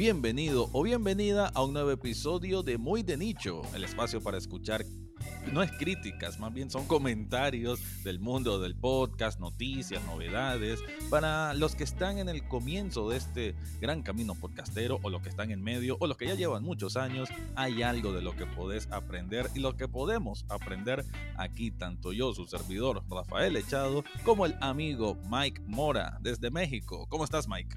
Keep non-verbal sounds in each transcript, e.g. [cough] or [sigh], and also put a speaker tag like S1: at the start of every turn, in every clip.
S1: Bienvenido o bienvenida a un nuevo episodio de Muy de Nicho, el espacio para escuchar no es críticas, más bien son comentarios del mundo del podcast, noticias, novedades, para los que están en el comienzo de este gran camino podcastero o los que están en medio o los que ya llevan muchos años, hay algo de lo que podés aprender y lo que podemos aprender aquí, tanto yo, su servidor Rafael Echado, como el amigo Mike Mora desde México. ¿Cómo estás Mike?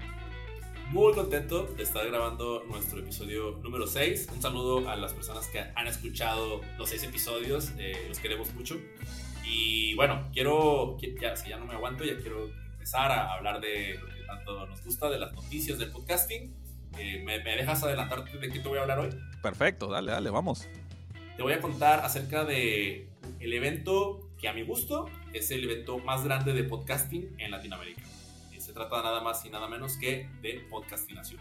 S2: Muy contento de estar grabando nuestro episodio número 6. Un saludo a las personas que han escuchado los 6 episodios, eh, los queremos mucho. Y bueno, quiero, ya, si ya no me aguanto, ya quiero empezar a hablar de lo que tanto nos gusta, de las noticias del podcasting. Eh, ¿me, ¿me, dejas adelantarte de qué te voy a hablar hoy?
S1: Perfecto, dale, dale, vamos.
S2: Te voy a contar acerca de el evento que a mi gusto es el evento más grande de podcasting en Latinoamérica trata nada más y nada menos que de podcastinación.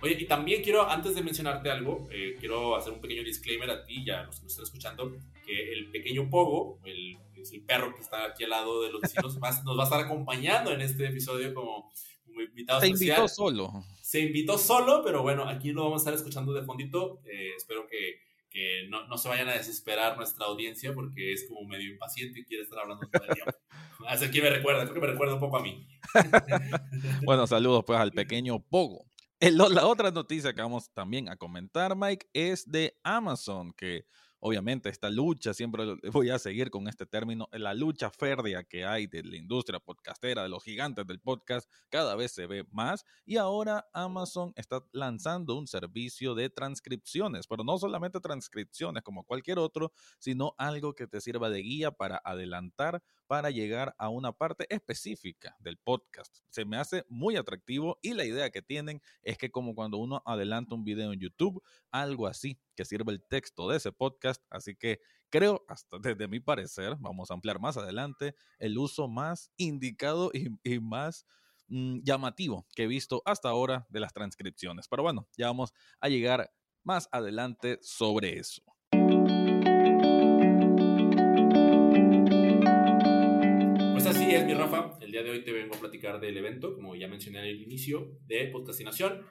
S2: Oye, y también quiero, antes de mencionarte algo, eh, quiero hacer un pequeño disclaimer a ti y a los que nos están escuchando, que el pequeño Pogo, el, el perro que está aquí al lado de los vecinos, nos va a estar acompañando en este episodio como, invitado
S1: Se invitó solo.
S2: Se invitó solo, pero bueno, aquí lo vamos a estar escuchando de fondito. Eh, espero que, que no, no, se vayan a desesperar nuestra audiencia porque es como medio impaciente y quiere estar hablando todo el tiempo. [laughs] Así que me recuerda, creo que me recuerda un poco a mí. [laughs]
S1: bueno, saludos pues al pequeño Pogo. la otra noticia que vamos también a comentar, Mike, es de Amazon, que obviamente esta lucha, siempre voy a seguir con este término, la lucha férrea que hay de la industria podcastera, de los gigantes del podcast, cada vez se ve más y ahora Amazon está lanzando un servicio de transcripciones, pero no solamente transcripciones como cualquier otro, sino algo que te sirva de guía para adelantar para llegar a una parte específica del podcast. Se me hace muy atractivo y la idea que tienen es que como cuando uno adelanta un video en YouTube, algo así que sirva el texto de ese podcast. Así que creo, hasta desde mi parecer, vamos a ampliar más adelante, el uso más indicado y, más mm, llamativo que he visto hasta ahora de las transcripciones. Pero bueno, ya vamos a llegar más adelante sobre eso.
S2: es, mi Rafa. El día de hoy te vengo a platicar del evento, como ya mencioné al inicio, de podcastinación,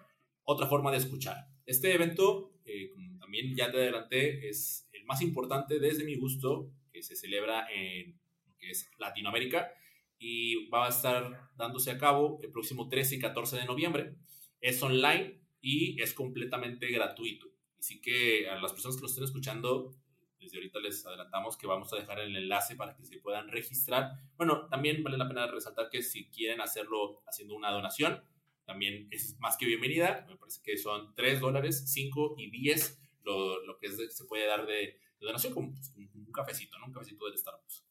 S2: otra forma de escuchar. Este evento, eh, como también ya te adelanté, es el más importante desde mi gusto, que se celebra en lo que es Latinoamérica y va a estar dándose a cabo el próximo 13 y 14 de noviembre. Es online y es completamente gratuito. Así que a las personas que nos estén escuchando, desde ahorita les adelantamos que vamos a dejar el enlace para que se puedan registrar. Bueno, también vale la pena resaltar que si quieren hacerlo haciendo una donación, también es más que bienvenida. Me parece que son 3 dólares, 5 y 10 lo, lo que se puede dar de, donación, como pues, un, cafecito, ¿no? Un cafecito del Starbucks.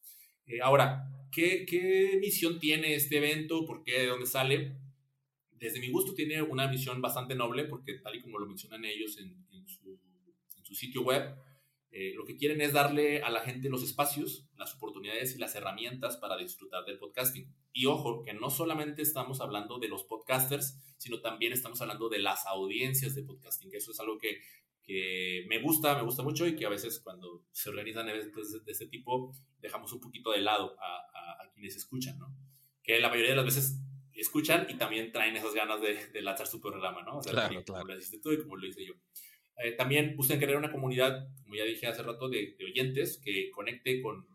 S2: Eh, ahora, ¿qué, ¿qué misión tiene este evento? ¿Por qué? ¿De dónde sale? Desde mi gusto tiene una misión bastante noble, porque tal y como lo mencionan ellos en, en, su, en su sitio web, eh, lo que quieren es darle a la gente los espacios, las oportunidades y las herramientas para disfrutar del podcasting. Y ojo, que no solamente estamos hablando de los podcasters, sino también estamos hablando de las audiencias de podcasting, que eso es algo que, que me gusta, me gusta mucho y que a veces cuando se organizan eventos de, este tipo dejamos un poquito de lado a, a, quienes escuchan, ¿no? Que la mayoría de las veces escuchan y también traen esas ganas de, de lanzar su programa, ¿no? O sea,
S1: claro, claro.
S2: como lo hiciste tú y como lo hice yo. Eh, también puse en crear una comunidad, como ya dije hace rato, de, oyentes que conecte con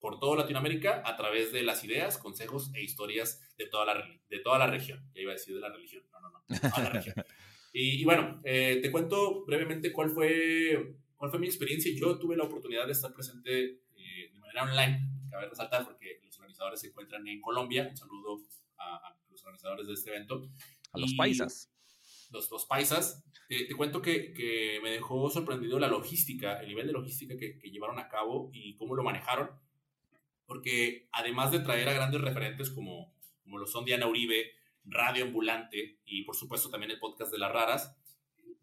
S2: por toda Latinoamérica a través de las ideas, consejos e historias de toda la, de toda la región. Ya iba a decir de la religión, no, no, no, de la región. [laughs] Y, bueno, eh, te cuento brevemente cuál fue, cuál fue mi experiencia. Yo tuve la oportunidad de estar presente eh, de manera online, cabe resaltar, porque los organizadores se encuentran en Colombia. Un saludo a, los organizadores de este evento.
S1: A los paisas.
S2: Los, dos paisas. Te, cuento que, que, me dejó sorprendido la logística, el nivel de logística que, que, llevaron a cabo y cómo lo manejaron, porque además de traer a grandes referentes como, como lo son Diana Uribe, Radio Ambulante y por supuesto también el podcast de las raras,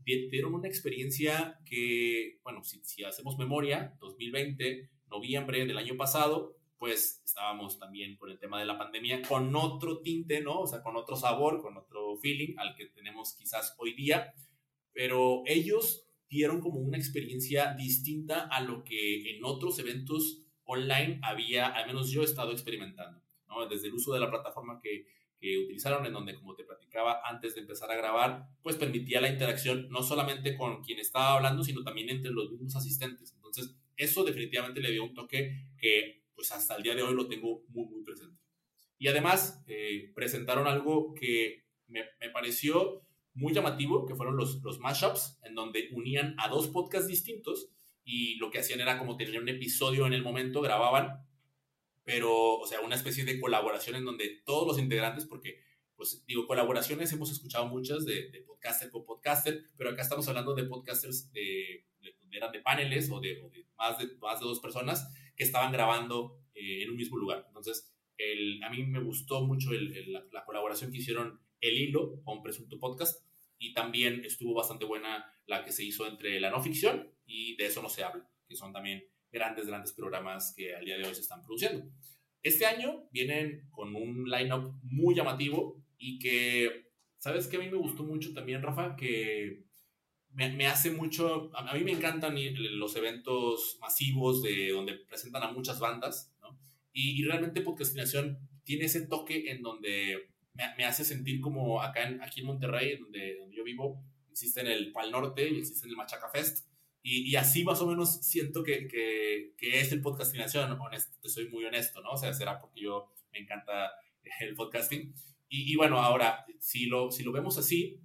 S2: dieron una experiencia que, bueno, si, si hacemos memoria, 2020, noviembre del año pasado, pues estábamos también por el tema de la pandemia con otro tinte, ¿no? O sea, con otro sabor, con otro feeling al que tenemos quizás hoy día pero ellos dieron como una experiencia distinta a lo que en otros eventos online había, al menos yo he estado experimentando, ¿no? Desde el uso de la plataforma que, que utilizaron, en donde, como te platicaba, antes de empezar a grabar, pues permitía la interacción no solamente con quien estaba hablando, sino también entre los mismos asistentes. Entonces, eso definitivamente le dio un toque que pues hasta el día de hoy lo tengo muy, muy presente. Y además, eh, presentaron algo que me, me, pareció muy llamativo, que fueron los, los mashups, en donde unían a dos podcasts distintos y lo que hacían era como tener un episodio en el momento, grababan, pero, o sea, una especie de colaboración en donde todos los integrantes, porque pues digo, colaboraciones hemos escuchado muchas de, de podcaster con podcaster, pero acá estamos hablando de podcasters de, de, eran de paneles o de, más, de más de dos personas que estaban grabando eh, en un mismo lugar. Entonces, a mí me gustó mucho el, la, colaboración que hicieron El Hilo con Presunto Podcast y también estuvo bastante buena la que se hizo entre la no ficción y de eso no se habla, que son también grandes, grandes programas que al día de hoy se están produciendo. Este año vienen con un lineup muy llamativo y que, ¿sabes qué? A mí me gustó mucho también, Rafa, que me, me hace mucho, a, mí me encantan los eventos masivos de donde presentan a muchas bandas, ¿no? Y, realmente Podcastinación tiene ese toque en donde me, me, hace sentir como acá en, aquí en Monterrey, donde, donde yo vivo, existe en el Pal Norte y existe en el Machaca Fest. Y, y, así más o menos siento que, que, que es el podcastinación, te soy muy honesto, ¿no? O sea, será porque yo me encanta el podcasting, y, bueno, ahora, si lo, si lo vemos así,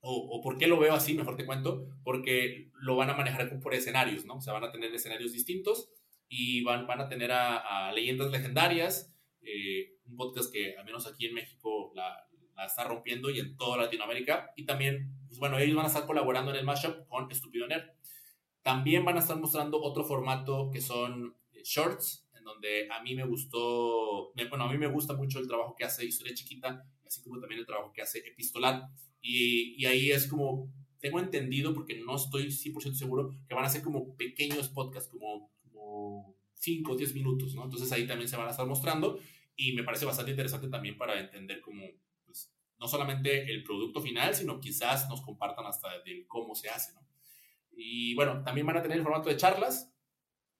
S2: o, o, por qué lo veo así, mejor te cuento, porque lo van a manejar por escenarios, ¿no? O sea, van a tener escenarios distintos y van, van a tener a, leyendas legendarias, eh, un podcast que al menos aquí en México la, la, está rompiendo y en toda Latinoamérica. Y también, pues bueno, ellos van a estar colaborando en el mashup con Estúpido Nerd. También van a estar mostrando otro formato que son eh, shorts, donde a mí me gustó, bueno, a mí me gusta mucho el trabajo que hace Historia Chiquita, así como también el trabajo que hace Epistolar. Y, y ahí es como, tengo entendido, porque no estoy 100% seguro, que van a ser como pequeños podcasts, como, como 5 o 10 minutos, ¿no? Entonces ahí también se van a estar mostrando y me parece bastante interesante también para entender cómo, pues, no solamente el producto final, sino quizás nos compartan hasta de cómo se hace, ¿no? Y bueno, también van a tener el formato de charlas,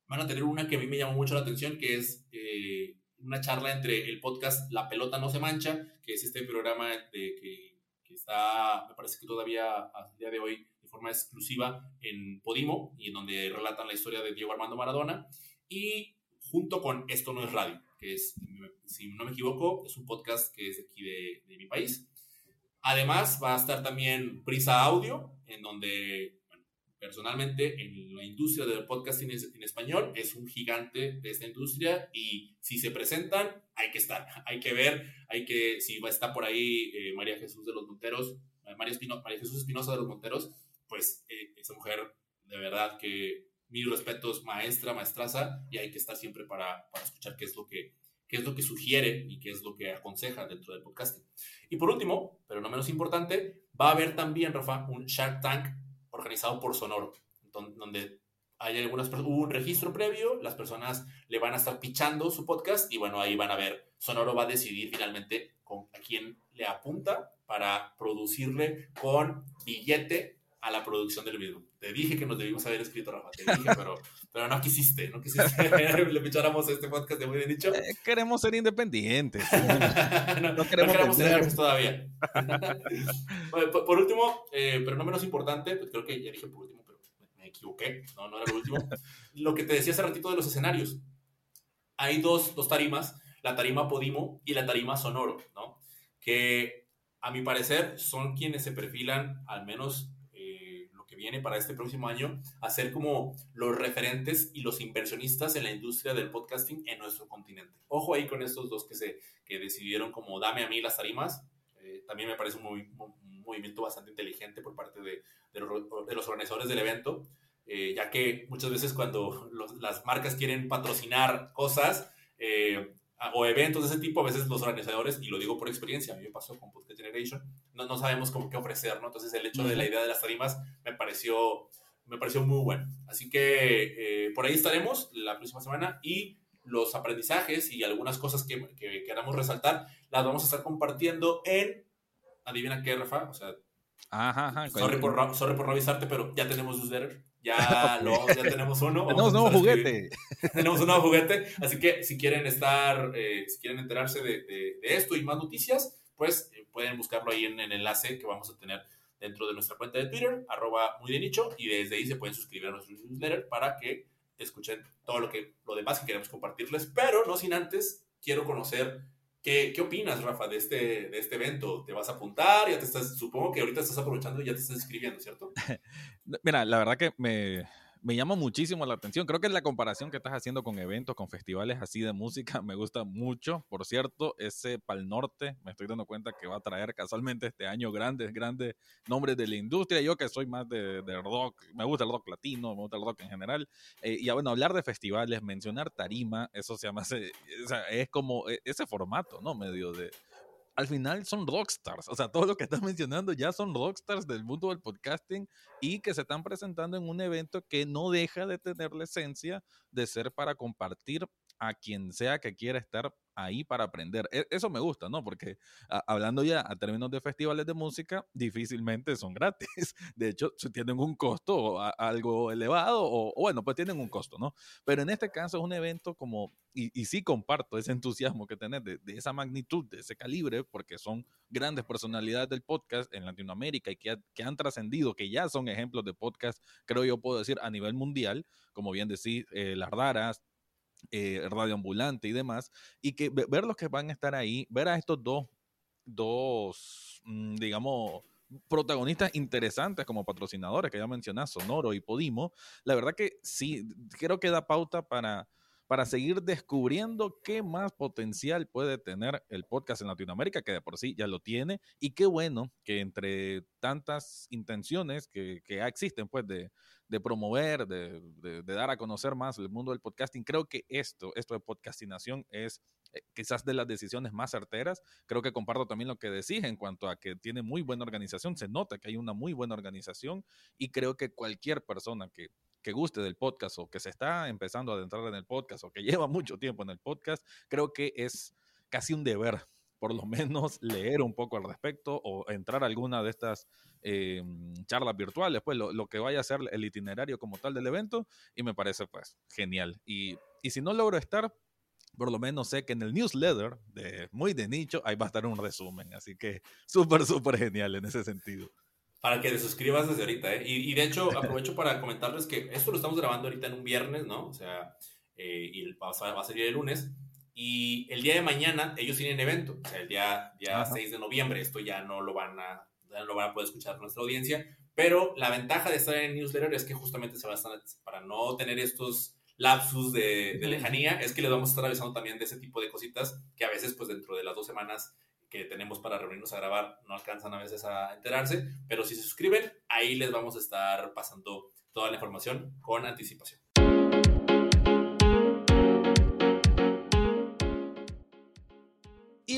S2: van a tener una que a mí me llamó mucho la atención, que es eh, una charla entre el podcast La Pelota No Se Mancha, que es este programa de, que, está, me parece que todavía a día de hoy de forma exclusiva en Podimo, y en donde relatan la historia de Diego Armando Maradona, y junto con Esto No es Radio, que es, si no me equivoco, es un podcast que es aquí de mi país. Además, va a estar también Prisa Audio, en donde personalmente en la industria del podcasting en español es un gigante de esta industria y si se presentan hay que estar, [laughs] hay que ver, hay que, si va a estar por ahí eh, María Jesús de los Monteros, eh, María, Espino, María Jesús Espinosa de los Monteros, pues eh, esa mujer de verdad que mis respetos, maestra, maestraza, y hay que estar siempre para, para escuchar qué es lo que qué es lo que sugiere y qué es lo que aconseja dentro del podcasting. Y por último, pero no menos importante, va a haber también, Rafa, un Shark Tank organizado por Sonoro, donde hay algunas hubo un registro previo, las personas le van a estar pichando su podcast y bueno, ahí van a ver, Sonoro va a decidir finalmente con, a quién le apunta para producirle con billete a la producción del video. Te dije que nos debimos haber escrito, Rafa, te dije, pero, pero no quisiste, no quisiste [laughs] le picháramos este podcast de muy bien dicho.
S1: Eh, queremos ser independientes. [laughs]
S2: no, queremos, ser todavía. [laughs] por, por, último, eh, pero no menos importante, pues creo que ya dije por último, pero me equivoqué, no, no era lo último. lo que te decía hace ratito de los escenarios. Hay dos, dos tarimas, la tarima Podimo y la tarima Sonoro, ¿no? Que a mi parecer son quienes se perfilan, al menos viene para este próximo año a ser como los referentes y los inversionistas en la industria del podcasting en nuestro continente. Ojo ahí con estos dos que, se, que decidieron como dame a mí las tarimas. Eh, también me parece un, un, movimiento bastante inteligente por parte de, de, los, de los, organizadores del evento, eh, ya que muchas veces cuando los, las marcas quieren patrocinar cosas, eh, o eventos de ese tipo, a veces los organizadores, y lo digo por experiencia, a mí me pasó con Podcast Generation, no, no sabemos cómo qué ofrecer, ¿no? Entonces el hecho de la idea de las tarimas me pareció, me pareció muy bueno. Así que eh, por ahí estaremos la próxima semana y los aprendizajes y algunas cosas que, que queramos resaltar las vamos a estar compartiendo en, adivina qué, Rafa, o sea,
S1: Ajá, ajá.
S2: Sorry por, sorry por no avisarte, pero ya tenemos newsletter. Ya, [laughs] lo, ya tenemos uno.
S1: tenemos un nuevo juguete. [laughs]
S2: tenemos un nuevo juguete. Así que si quieren estar, eh, si quieren enterarse de, de, de, esto y más noticias, pues eh, pueden buscarlo ahí en el enlace que vamos a tener dentro de nuestra cuenta de Twitter, arroba muy de nicho, y desde ahí se pueden suscribir a nuestro newsletter para que escuchen todo lo, que, lo demás que queremos compartirles, pero no sin antes, quiero conocer ¿Qué, ¿Qué, opinas, Rafa, de este, de este evento? ¿Te vas a apuntar? Ya te estás, supongo que ahorita estás aprovechando y ya te estás inscribiendo, ¿cierto? [laughs]
S1: Mira, la verdad que me, me llama muchísimo la atención. Creo que la comparación que estás haciendo con eventos, con festivales así de música, me gusta mucho. Por cierto, ese Pal Norte, me estoy dando cuenta que va a traer casualmente este año grandes, grandes nombres de la industria. Yo que soy más de, rock, me gusta el rock latino, me gusta el rock en general. Eh, y bueno, hablar de festivales, mencionar tarima, eso se llama, o sea, es como e, ese formato, ¿no? Medio de al final son rockstars. O sea, todo lo que estás mencionando ya son rockstars del mundo del podcasting y que se están presentando en un evento que no deja de tener la esencia de ser para compartir a quien sea que quiera estar ahí para aprender. E, eso me gusta, ¿no? Porque hablando ya a términos de festivales de música, difícilmente son gratis. [laughs] De hecho, tienen un costo algo elevado o, bueno, pues tienen un costo, ¿no? Pero en este caso es un evento como, y, sí comparto ese entusiasmo que tenés de, esa magnitud, de ese calibre, porque son grandes personalidades del podcast en Latinoamérica y que, que han trascendido, que ya son ejemplos de podcast, creo yo puedo decir, a nivel mundial, como bien decís, eh, Las Raras, eh, radio y demás, y que ver los que van a estar ahí, ver a estos dos, dos mm, digamos, protagonistas interesantes como patrocinadores que ya mencionás, Sonoro y Podimo, la verdad que sí, creo que da pauta para, para seguir descubriendo qué más potencial puede tener el podcast en Latinoamérica, que de por sí ya lo tiene, y qué bueno que entre tantas intenciones que, que existen, pues, de, de promover, de, de, dar a conocer más el mundo del podcasting. Creo que esto, esto de podcastinación es eh, quizás de las decisiones más certeras. Creo que comparto también lo que decís en cuanto a que tiene muy buena organización. Se nota que hay una muy buena organización y creo que cualquier persona que, que guste del podcast o que se está empezando a adentrar en el podcast o que [laughs] lleva mucho tiempo en el podcast, creo que es casi un deber por lo menos leer un poco al respecto o entrar a alguna de estas eh, charlas virtuales, pues lo, que vaya a ser el itinerario como tal del evento y me parece pues genial. Y, y si no logro estar, por lo menos sé que en el newsletter de muy de nicho ahí va a estar un resumen, así que [laughs] súper, súper genial en ese sentido.
S2: Para que te suscribas desde ahorita, ¿eh? Y, y de hecho aprovecho para comentarles que esto lo estamos grabando ahorita en un viernes, ¿no? O sea, eh, y va a, va a salir el lunes. Y el día de mañana ellos tienen evento, o sea, el día, día 6 de noviembre. Esto ya no lo van a, lo van a poder escuchar nuestra audiencia. Pero la ventaja de estar en el newsletter es que justamente se va a estar, para no tener estos lapsus de, de, lejanía, es que les vamos a estar avisando también de ese tipo de cositas que a veces, pues dentro de las dos semanas que tenemos para reunirnos a grabar, no alcanzan a veces a enterarse. Pero si se suscriben, ahí les vamos a estar pasando toda la información con anticipación.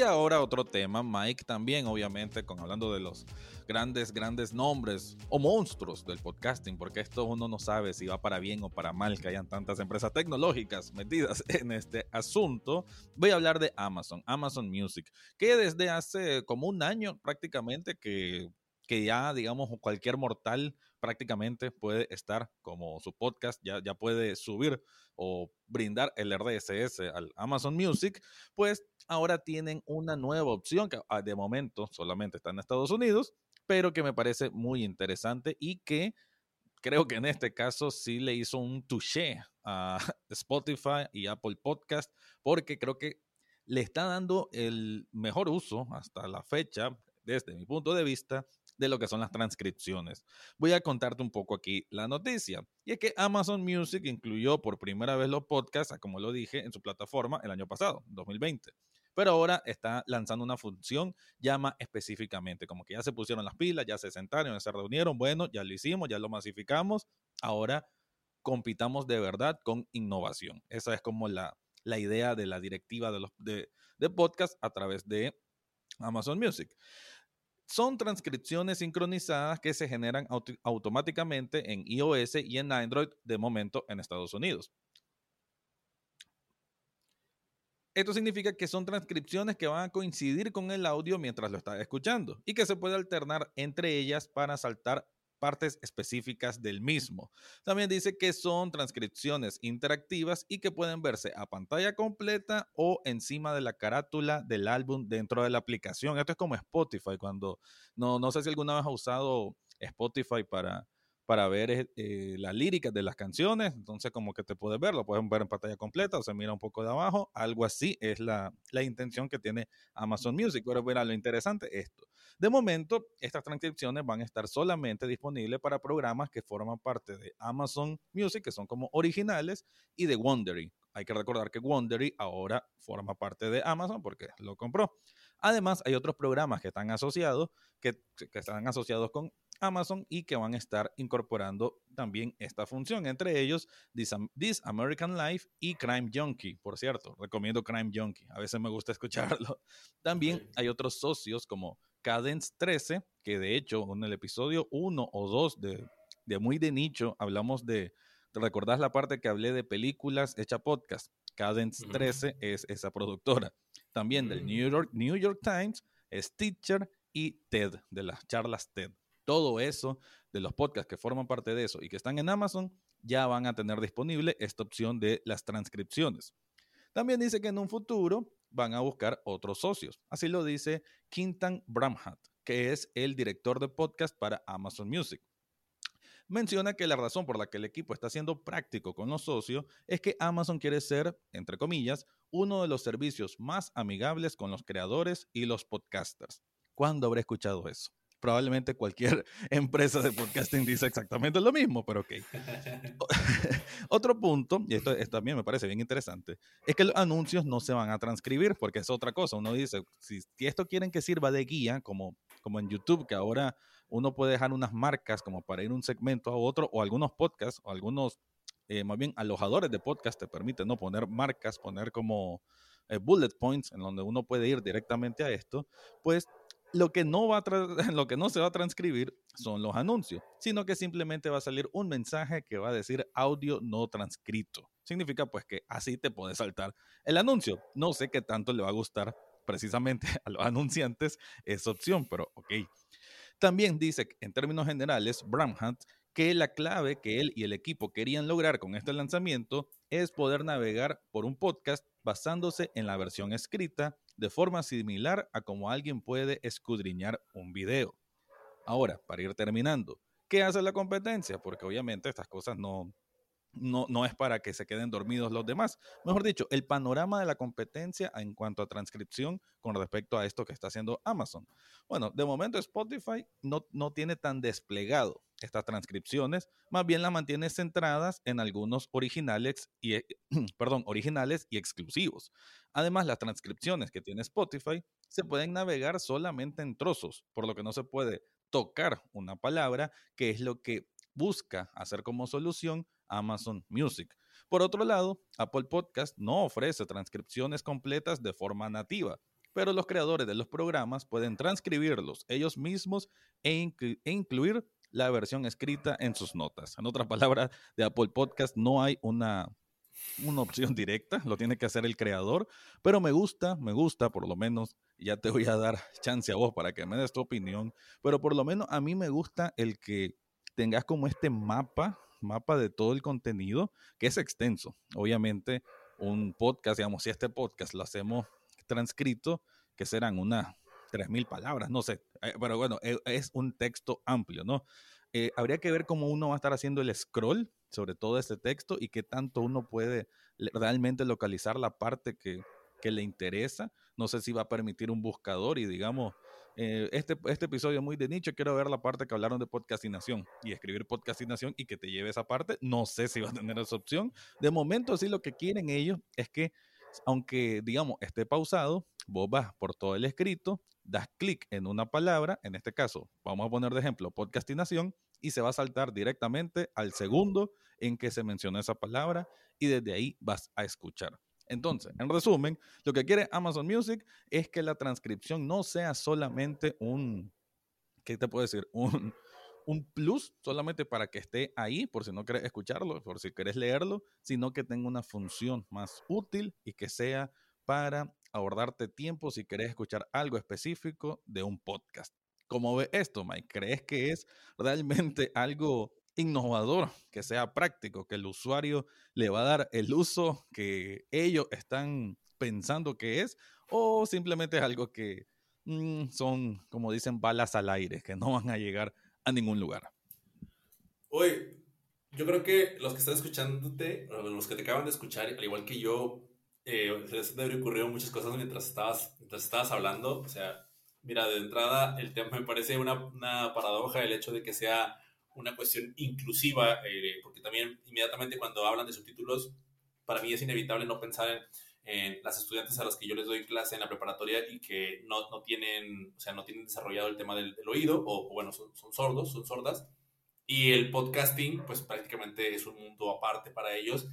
S1: Y ahora otro tema, Mike, también obviamente, con hablando de los grandes, grandes nombres o monstruos del podcasting, porque esto uno no sabe si va para bien o para mal que hayan tantas empresas tecnológicas metidas [laughs] en este asunto. Voy a hablar de Amazon, Amazon Music, que desde hace como un año prácticamente que, que ya, digamos, cualquier mortal prácticamente puede estar como su podcast, ya, ya puede subir o brindar el RSS al Amazon Music, pues ahora tienen una nueva opción que ah, de momento solamente está en Estados Unidos, pero que me parece muy interesante y que creo que en este caso sí le hizo un touché a [laughs] Spotify y Apple Podcast, porque creo que le está dando el mejor uso hasta la fecha, desde mi punto de vista, de lo que son las transcripciones. Voy a contarte un poco aquí la noticia. Y es que Amazon Music incluyó por primera vez los podcasts, como lo dije, en su plataforma el año pasado, 2020 pero ahora está lanzando una función llama específicamente, como que ya se pusieron las pilas, ya se sentaron, ya se reunieron, bueno, ya lo hicimos, ya lo masificamos, ahora compitamos de verdad con innovación. Esa es como la, la idea de la directiva de, los, de, de podcast a través de Amazon Music. Son transcripciones sincronizadas que se generan automáticamente en iOS y en Android de momento en Estados Unidos. Esto significa que son transcripciones que van a coincidir con el audio mientras lo estás escuchando y que se puede alternar entre ellas para saltar partes específicas del mismo. También dice que son transcripciones interactivas y que pueden verse a pantalla completa o encima de la carátula del álbum dentro de la aplicación. Esto es como Spotify, cuando no, no sé si alguna vez ha usado Spotify para para ver eh, eh, la lírica de las canciones, entonces como que te puedes ver, lo pueden ver en pantalla completa o se mira un poco de abajo, algo así es la, la intención que tiene Amazon Music, pero mira, lo interesante es esto. De momento, estas transcripciones van a estar solamente disponibles para programas que forman parte de Amazon Music, que son como originales, y de Wondery. Hay que recordar que Wondery ahora forma parte de Amazon porque lo compró. Además, hay otros programas que están asociados, que, que están asociados con Amazon y que van a estar incorporando también esta función. Entre ellos, This, American Life y Crime Junkie. Por cierto, recomiendo Crime Junkie. A veces me gusta [laughs] escucharlo. También hay otros socios como Cadence 13, que de hecho en el episodio 1 o 2 de, de Muy de Nicho hablamos de, ¿te recordás la parte que hablé de películas hecha podcast? Cadence 13 es esa productora. También del New mm. York, New York Times, Stitcher y TED, de las charlas TED todo eso de los podcasts que forman parte de eso y que están en Amazon, ya van a tener disponible esta opción de las transcripciones. También dice que en un futuro van a buscar otros socios. Así lo dice Quintan Bramhat, que es el director de podcast para Amazon Music. Menciona que la razón por la que el equipo está siendo práctico con los socios es que Amazon quiere ser, entre comillas, uno de los servicios más amigables con los creadores y los podcasters. ¿Cuándo habré escuchado eso? Probablemente cualquier [laughs] empresa de podcasting dice exactamente lo mismo, pero ok. [laughs] [laughs] Otro punto, y esto, también me parece bien interesante, es que los anuncios no se van a transcribir, porque es otra cosa. Uno dice, si, esto quieren que sirva de guía, como, como en YouTube, que ahora uno puede dejar unas marcas como para ir un segmento a otro, o algunos podcasts, o algunos, eh, más bien, alojadores de podcast te permiten no poner marcas, poner como eh, bullet points en donde uno puede ir directamente a esto, pues lo que, no va [laughs] lo que no se va a transcribir son los anuncios, sino que simplemente va a salir un mensaje que va a decir audio no transcrito. Significa pues que así te puedes saltar el anuncio. No sé qué tanto le va a gustar precisamente [laughs] a los anunciantes esa opción, pero ok. También dice en términos generales, Bramhat, que la clave que él y el equipo querían lograr con este lanzamiento es poder navegar por un podcast basándose en la versión escrita de forma similar a como alguien puede escudriñar un video. Ahora, para ir terminando, ¿qué hace la competencia? Porque obviamente estas cosas no, no, no, es para que se queden dormidos los demás. Mejor dicho, el panorama de la competencia en cuanto a transcripción con respecto a esto que está haciendo Amazon. Bueno, de momento Spotify no, no tiene tan desplegado estas transcripciones, más bien las mantiene centradas en algunos originales y, [clears throat] perdón, originales y exclusivos. Además, las transcripciones que tiene Spotify se pueden navegar solamente en trozos, por lo que no se puede tocar una palabra, que es lo que busca hacer como solución Amazon Music. Por otro lado, Apple Podcast no ofrece transcripciones completas de forma nativa, pero los creadores de los programas pueden transcribirlos ellos mismos e, e incluir la versión escrita en sus notas. En otras palabras, de Apple Podcast no hay una, una opción directa, lo tiene que hacer el creador, pero me gusta, me gusta por lo menos, ya te voy a dar chance a vos para que me des tu opinión, pero por lo menos a mí me gusta el que tengas como este mapa, mapa de todo el contenido, que es extenso. Obviamente, un podcast, digamos, si este podcast lo hacemos transcrito, que serán unas 3.000 palabras, no sé, eh, pero bueno, e, es un texto amplio, ¿no? Eh, habría que ver cómo uno va a estar haciendo el scroll sobre todo este texto y qué tanto uno puede realmente localizar la parte que, que le interesa. No sé si va a permitir un buscador y digamos, eh, este, este episodio muy de nicho, quiero ver la parte que hablaron de podcastinación y escribir podcastinación y que te lleve esa parte. No sé si va a tener esa opción. De momento sí lo que quieren ellos es que, aunque digamos esté pausado, vos vas por todo el escrito, das clic en una palabra, en este caso, vamos a poner de ejemplo podcastinación, y se va a saltar directamente al segundo en que se menciona esa palabra y desde ahí vas a escuchar. Entonces, en resumen, lo que quiere Amazon Music es que la transcripción no sea solamente un, ¿qué te puedo decir? Un, un plus solamente para que esté ahí, por si no quieres escucharlo, por si quieres leerlo, sino que tenga una función más útil y que sea para ahorrarte tiempo si querés escuchar algo específico de un podcast. ¿Cómo ve esto, Mike? ¿Crees que es realmente algo innovador, que sea práctico, que el usuario le va a dar el uso que ellos están pensando que es? ¿O simplemente es algo que mm, son, como dicen, balas al aire, que no van a llegar a ningún lugar?
S2: Oye, yo creo que los que están escuchándote, los que te acaban de escuchar, al igual que yo, eh, se les ocurrido muchas cosas mientras estabas, mientras estabas hablando. O sea, mira, de entrada, el tema me parece una, una paradoja el hecho de que sea una cuestión inclusiva, eh, porque también inmediatamente cuando hablan de subtítulos, para mí es inevitable no pensar en, las estudiantes a las que yo les doy clase en la preparatoria y que no, no tienen, o sea, no tienen desarrollado el tema del, oído, o, bueno, son, sordos, son sordas, y el podcasting, pues prácticamente es un mundo aparte para ellos,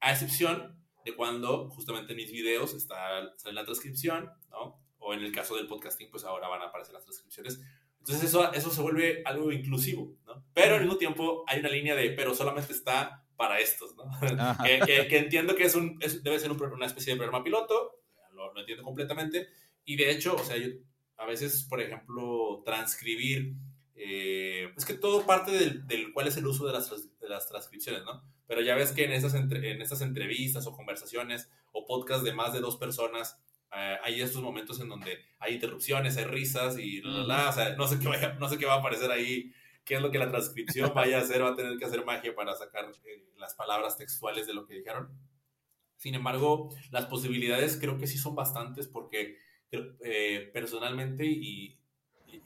S2: a excepción de cuando justamente en mis videos está, en la transcripción, ¿no? O en el caso del podcasting, pues ahora van a aparecer las transcripciones. Entonces eso, eso se vuelve algo inclusivo, ¿no? Pero al mismo tiempo hay una línea de, pero solamente está para estos, ¿no? que, que, entiendo que es un, debe ser una especie de programa piloto, lo, lo, entiendo completamente. Y de hecho, o sea, yo a veces, por ejemplo, transcribir, eh, es que todo parte del, del, cuál es el uso de las, de las transcripciones, ¿no? Pero ya ves que en estas, en estas entrevistas o conversaciones o podcasts de más de dos personas, eh, hay estos momentos en donde hay interrupciones, hay risas y la, o sea, no sé, qué vaya, no sé qué va a aparecer ahí, qué es lo que la transcripción [laughs] vaya a hacer, va a tener que hacer magia para sacar eh, las palabras textuales de lo que dijeron. Sin embargo, las posibilidades creo que sí son bastantes porque eh, personalmente y,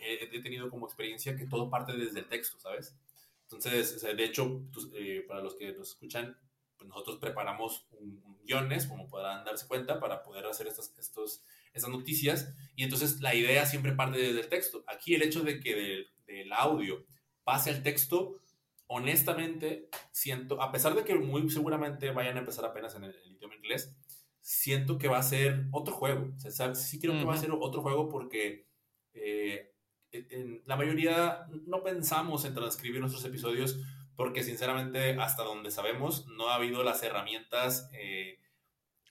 S2: he tenido como experiencia que todo parte desde el texto, ¿sabes? Entonces, de hecho, pues, eh, para los que nos escuchan, pues nosotros preparamos un, guiones, como podrán darse cuenta, para poder hacer estas, estos, estas noticias. Y entonces la idea siempre parte desde el texto. Aquí el hecho de que del, audio pase al texto, honestamente, siento, a pesar de que muy seguramente vayan a empezar apenas en el, idioma inglés, siento que va a ser otro juego. O sea, sí creo que va a ser otro juego porque eh, en la mayoría no pensamos en transcribir nuestros episodios porque sinceramente hasta donde sabemos no ha habido las herramientas eh,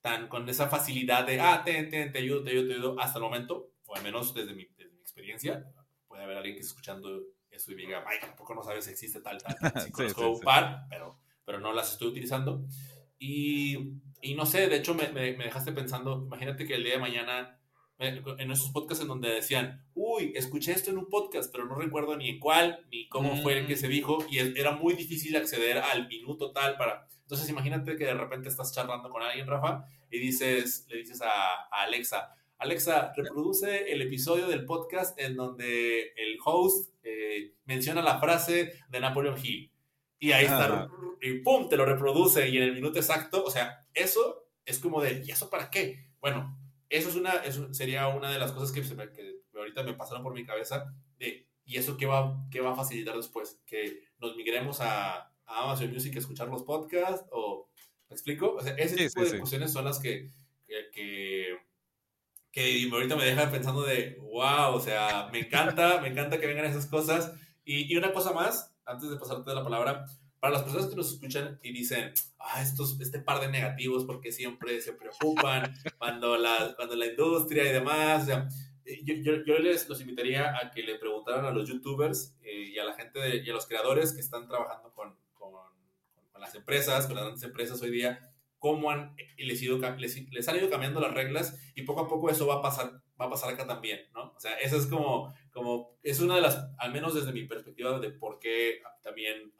S2: tan con esa facilidad de, ah, te, te, te ayudo, te ayudo, te ayudo, hasta el momento, o al menos desde mi, desde mi experiencia, puede haber alguien que esté escuchando eso y diga, ay, tampoco no sabes si existe tal, tal. [laughs] Sí, conozco un par, pero, pero no las estoy utilizando. Y, y no sé, de hecho me, me, me dejaste pensando, imagínate que el día de mañana en esos podcasts en donde decían, uy, escuché esto en un podcast, pero no recuerdo ni en cuál, ni cómo fue el que se mm. dijo, y era muy difícil acceder al minuto tal para... Entonces imagínate que de repente estás charlando con alguien, Rafa, y dices, le dices a, Alexa, Alexa, reproduce el episodio del podcast en donde el host eh, menciona la frase de Napoleon Hill. Y ahí está, y pum, te lo reproduce y en el minuto exacto, o sea, eso es como de, ¿y eso para qué? Bueno, eso, es una, eso sería una de las cosas que, que, ahorita me pasaron por mi cabeza. De, ¿Y eso qué va, qué va a facilitar después? ¿Que nos migremos a, a Amazon Music a escuchar los podcasts? ¿O, ¿Me explico? O sea, ese tipo de cuestiones son las que, que, que, ahorita me dejan pensando de, wow, o sea, me encanta, me encanta que vengan esas cosas. Y, y una cosa más, antes de pasarte la palabra, para las personas que nos escuchan y dicen, ah, estos, este par de negativos porque siempre se preocupan [laughs] cuando la, cuando la industria y demás, o sea, eh, yo, yo, yo, les los invitaría a que le preguntaran a los youtubers eh, y a la gente de, y a los creadores que están trabajando con, con, con, las empresas, con las grandes empresas hoy día, cómo han, les, ido, les, les, han ido cambiando las reglas y poco a poco eso va a pasar, va a pasar acá también, ¿no? O sea, eso es como, como, es una de las, al menos desde mi perspectiva, de por qué también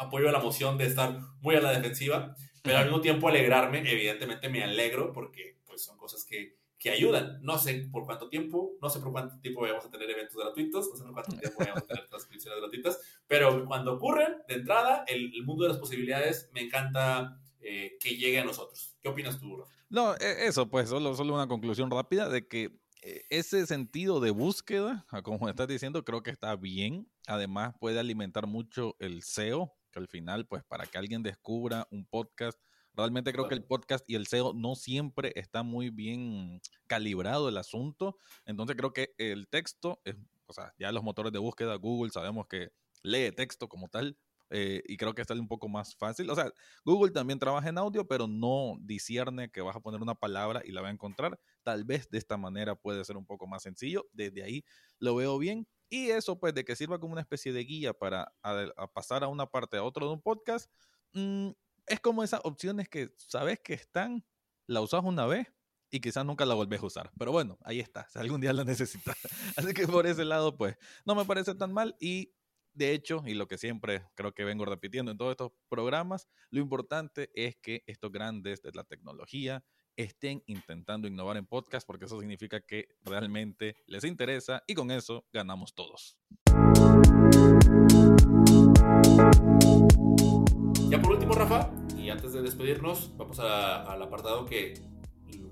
S2: apoyo a la moción de estar muy a la defensiva, pero al mismo tiempo alegrarme, evidentemente me alegro porque pues son cosas que, que ayudan. No sé por cuánto tiempo, no sé por cuánto tiempo vamos a tener eventos gratuitos, no sé por cuánto tiempo vamos a tener transcripciones gratuitas, pero cuando ocurren, de entrada, el, mundo de las posibilidades me encanta eh, que llegue a nosotros. ¿Qué opinas tú,
S1: No, e, eso, pues, solo, solo una conclusión rápida de que eh, ese sentido de búsqueda, como estás diciendo, creo que está bien. Además, puede alimentar mucho el SEO, que al final, pues para que alguien descubra un podcast, realmente creo que el podcast y el SEO no siempre está muy bien calibrado el asunto. Entonces creo que el texto, es, o sea, ya los motores de búsqueda, Google, sabemos que lee texto como tal. Eh, y creo que está un poco más fácil. O sea, Google también trabaja en audio, pero no discierne que vas a poner una palabra y la va a encontrar. Tal vez de esta manera puede ser un poco más sencillo. Desde ahí lo veo bien. Y eso, pues, de que sirva como una especie de guía para pasar a una parte a otro de un podcast, mm, es como esas opciones que sabes que están, la usas una vez y quizás nunca la volvés a usar. Pero bueno, ahí está, si algún día la [laughs] necesitas. Así que por ese lado, pues, no me parece tan mal y de hecho, y lo que siempre creo que vengo repitiendo en todos estos programas, lo importante es que estos grandes de la tecnología estén intentando innovar en podcast porque eso significa que realmente les interesa y con eso ganamos todos.
S2: Ya por último, Rafa, y antes de despedirnos, vamos al apartado que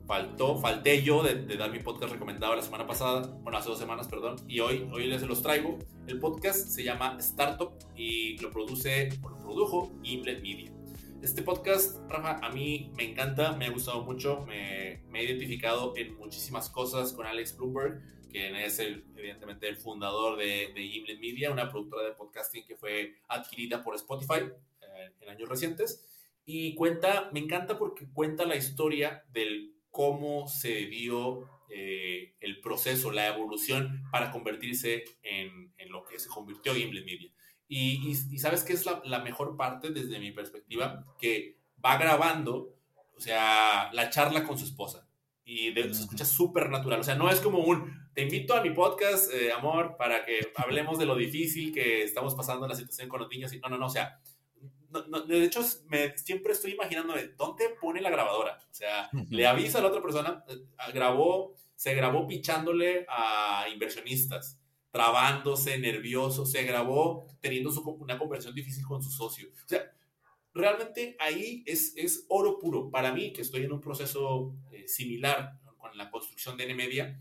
S2: faltó, falté yo de, dar mi podcast recomendado la semana pasada, bueno, hace dos semanas, perdón, y hoy, hoy les los traigo. El podcast se llama Startup y lo produce, o lo produjo Gimlet Media. Este podcast, Rafa, a mí me encanta, me ha gustado mucho, me, me he identificado en muchísimas cosas con Alex Bloomberg, quien es el, evidentemente el fundador de, de Gimlet Media, una productora de podcasting que fue adquirida por Spotify eh, en años recientes. Y cuenta, me encanta porque cuenta la historia del cómo se dio eh, el proceso, la evolución para convertirse en, en lo que se convirtió Gimlet Media. Y, y, sabes que es la, la, mejor parte desde mi perspectiva, que va grabando, o sea, la charla con su esposa. Y se escucha súper natural. O sea, no es como un, te invito a mi podcast, eh, amor, para que hablemos de lo difícil que estamos pasando en la situación con los niños. Y, no, no, no, o sea, de hecho, me, siempre estoy imaginando dónde pone la grabadora. O sea, le avisa a la otra persona, eh, grabó, se grabó pichándole a inversionistas, trabándose, nervioso, se grabó teniendo una conversación difícil con su socio. O sea, realmente ahí es, es oro puro. Para mí, que estoy en un proceso eh, similar con la construcción de NMedia,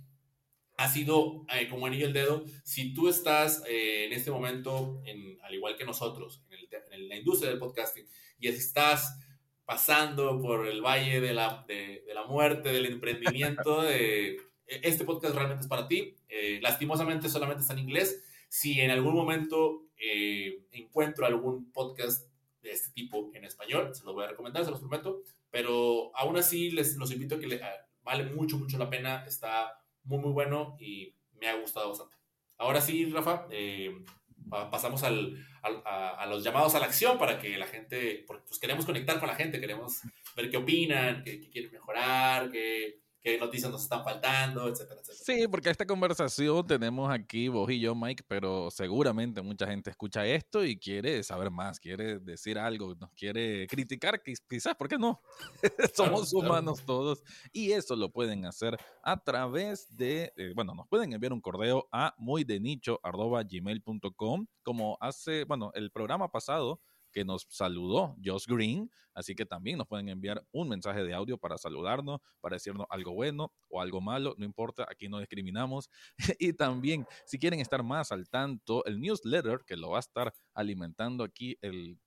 S2: ha sido eh, como anillo el dedo. Si tú estás en este momento, en, al igual que nosotros, en la industria del podcasting y estás pasando por el valle de la, de, la muerte, del [laughs] emprendimiento, de, este podcast realmente es para ti. Eh, lastimosamente solamente está en inglés. Si en algún momento eh, encuentro algún podcast de este tipo en español, se los voy a recomendar, se los prometo. Pero aún así les los invito a que le, vale mucho, mucho la pena. Está muy, muy bueno y me ha gustado bastante. Ahora sí, Rafa, eh, pasamos a, los llamados a la acción para que la gente, pues queremos conectar con la gente, queremos ver qué opinan, qué quieren mejorar, qué, qué noticias nos están faltando, etcétera, etcétera.
S1: Sí, porque esta conversación tenemos aquí vos y yo, Mike, pero seguramente mucha gente escucha esto y quiere saber más, quiere decir algo, nos quiere criticar, quizás, ¿por qué no? [laughs] Somos humanos todos y eso lo pueden hacer a través de, eh, bueno, nos pueden enviar un correo a muydenicho.gmail.com como hace, bueno, el programa pasado que nos saludó, Josh Green. Así que también nos pueden enviar un mensaje de audio para saludarnos, para decirnos algo bueno o algo malo, no importa, aquí no discriminamos. [laughs] y también, si quieren estar más al tanto, el newsletter que lo va a estar alimentando aquí el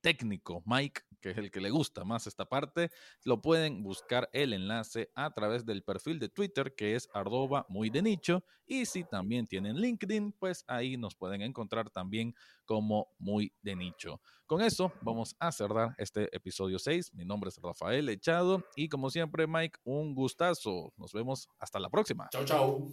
S1: técnico, Mike, que es el que le gusta más esta parte, lo pueden buscar el enlace a través del perfil de Twitter que es arroba muy de nicho y si también tienen LinkedIn, pues ahí nos pueden encontrar también como muy de nicho. Con eso vamos a cerrar este episodio 6. Mi nombre es Rafael Echado y como siempre Mike, un gustazo. Nos vemos hasta la próxima.
S2: Chao, chao.